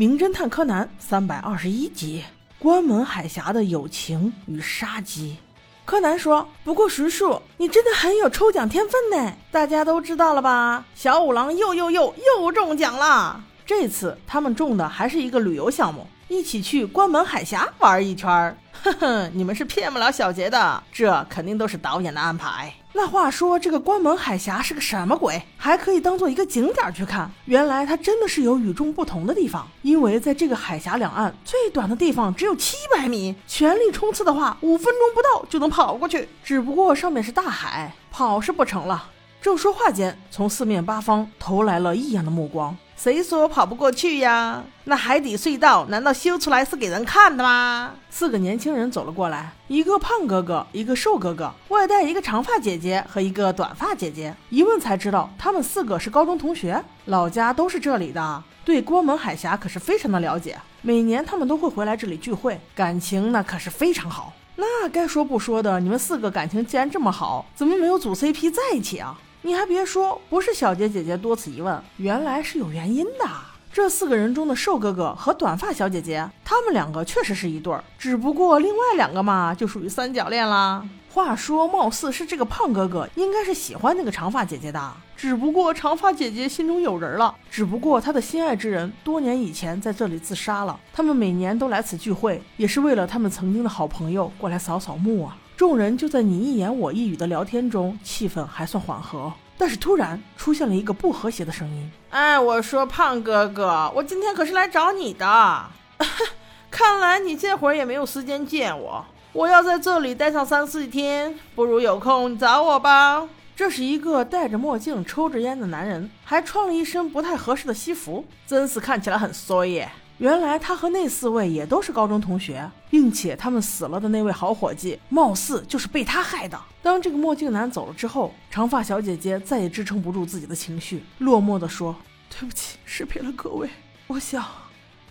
名侦探柯南三百二十一集：关门海峡的友情与杀机。柯南说：“不过叔叔，你真的很有抽奖天分呢。大家都知道了吧？小五郎又又又又中奖了。这次他们中的还是一个旅游项目，一起去关门海峡玩一圈儿。哼哼，你们是骗不了小杰的，这肯定都是导演的安排。”那话说，这个关门海峡是个什么鬼？还可以当做一个景点去看。原来它真的是有与众不同的地方，因为在这个海峡两岸最短的地方只有七百米，全力冲刺的话，五分钟不到就能跑过去。只不过上面是大海，跑是不成了。正说话间，从四面八方投来了异样的目光。谁说跑不过去呀？那海底隧道难道修出来是给人看的吗？四个年轻人走了过来，一个胖哥哥，一个瘦哥哥，外带一个长发姐姐和一个短发姐姐。一问才知道，他们四个是高中同学，老家都是这里的，对关门海峡可是非常的了解。每年他们都会回来这里聚会，感情那可是非常好。那该说不说的，你们四个感情既然这么好，怎么没有组 CP 在一起啊？你还别说，不是小杰姐姐多此一问，原来是有原因的。这四个人中的瘦哥哥和短发小姐姐，他们两个确实是一对儿，只不过另外两个嘛，就属于三角恋啦。话说，貌似是这个胖哥哥应该是喜欢那个长发姐姐的，只不过长发姐姐心中有人了。只不过他的心爱之人多年以前在这里自杀了。他们每年都来此聚会，也是为了他们曾经的好朋友过来扫扫墓啊。众人就在你一言我一语的聊天中，气氛还算缓和。但是突然出现了一个不和谐的声音。哎，我说胖哥哥，我今天可是来找你的。看来你这会儿也没有时间见我。我要在这里待上三四天，不如有空你找我吧。这是一个戴着墨镜、抽着烟的男人，还穿了一身不太合适的西服，真是看起来很衰耶。原来他和那四位也都是高中同学，并且他们死了的那位好伙计，貌似就是被他害的。当这个墨镜男走了之后，长发小姐姐再也支撑不住自己的情绪，落寞地说：“对不起，失陪了各位。我想，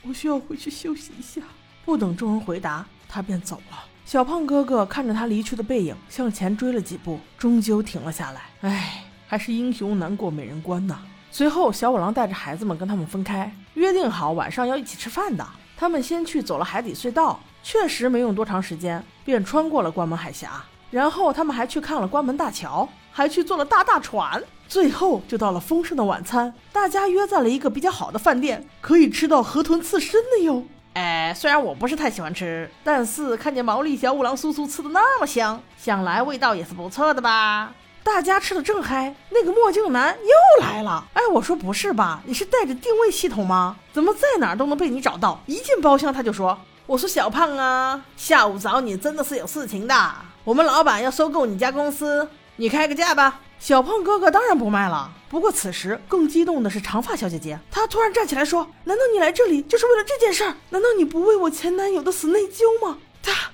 我需要回去休息一下。”不等众人回答，他便走了。小胖哥哥看着他离去的背影，向前追了几步，终究停了下来。唉，还是英雄难过美人关呐。随后，小五郎带着孩子们跟他们分开，约定好晚上要一起吃饭的。他们先去走了海底隧道，确实没用多长时间，便穿过了关门海峡。然后他们还去看了关门大桥，还去坐了大大船。最后就到了丰盛的晚餐，大家约在了一个比较好的饭店，可以吃到河豚刺身的哟。哎，虽然我不是太喜欢吃，但是看见毛利小五郎叔叔吃的那么香，想来味道也是不错的吧。大家吃的正嗨，那个墨镜男又来了。哎，我说不是吧？你是带着定位系统吗？怎么在哪儿都能被你找到？一进包厢他就说：“我说小胖啊，下午找你真的是有事情的。我们老板要收购你家公司，你开个价吧。”小胖哥哥当然不卖了。不过此时更激动的是长发小姐姐，她突然站起来说：“难道你来这里就是为了这件事儿？难道你不为我前男友的死内疚吗？他，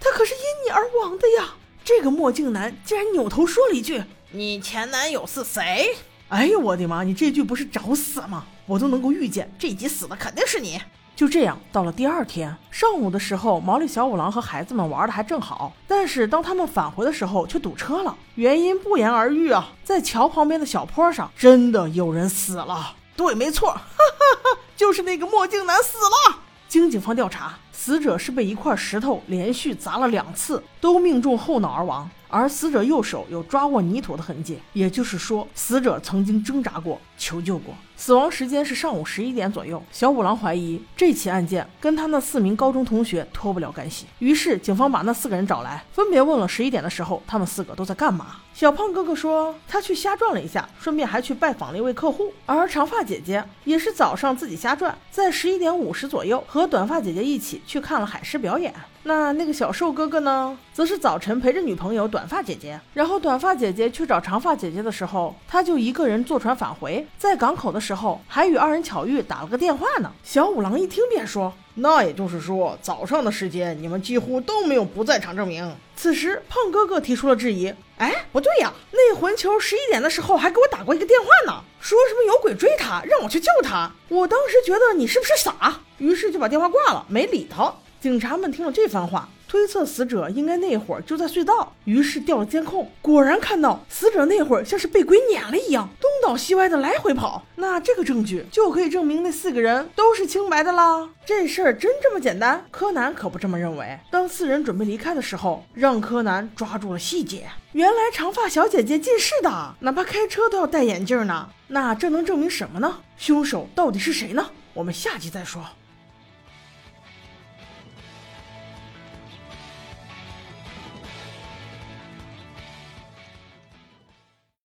他可是因你而亡的呀！”这个墨镜男竟然扭头说了一句：“你前男友是谁？”哎呦我的妈！你这句不是找死吗？我都能够预见这集死的肯定是你。就这样，到了第二天上午的时候，毛利小五郎和孩子们玩的还正好，但是当他们返回的时候却堵车了，原因不言而喻啊！在桥旁边的小坡上，真的有人死了。对，没错，哈哈哈，就是那个墨镜男死了。经警方调查。死者是被一块石头连续砸了两次，都命中后脑而亡。而死者右手有抓握泥土的痕迹，也就是说，死者曾经挣扎过、求救过。死亡时间是上午十一点左右。小五郎怀疑这起案件跟他那四名高中同学脱不了干系，于是警方把那四个人找来，分别问了十一点的时候他们四个都在干嘛。小胖哥哥说他去瞎转了一下，顺便还去拜访了一位客户。而长发姐姐也是早上自己瞎转，在十一点五十左右和短发姐姐一起去看了海狮表演。那那个小瘦哥哥呢，则是早晨陪着女朋友短发姐姐，然后短发姐姐去找长发姐姐的时候，他就一个人坐船返回，在港口的时候还与二人巧遇打了个电话呢。小五郎一听便说：“那也就是说，早上的时间你们几乎都没有不在场证明。”此时胖哥哥提出了质疑：“哎，不对呀，那混球十一点的时候还给我打过一个电话呢，说什么有鬼追他，让我去救他。我当时觉得你是不是傻，于是就把电话挂了，没理他。”警察们听了这番话，推测死者应该那会儿就在隧道，于是调了监控，果然看到死者那会儿像是被鬼撵了一样，东倒西歪的来回跑。那这个证据就可以证明那四个人都是清白的啦。这事儿真这么简单？柯南可不这么认为。当四人准备离开的时候，让柯南抓住了细节，原来长发小姐姐近视的，哪怕开车都要戴眼镜呢。那这能证明什么呢？凶手到底是谁呢？我们下集再说。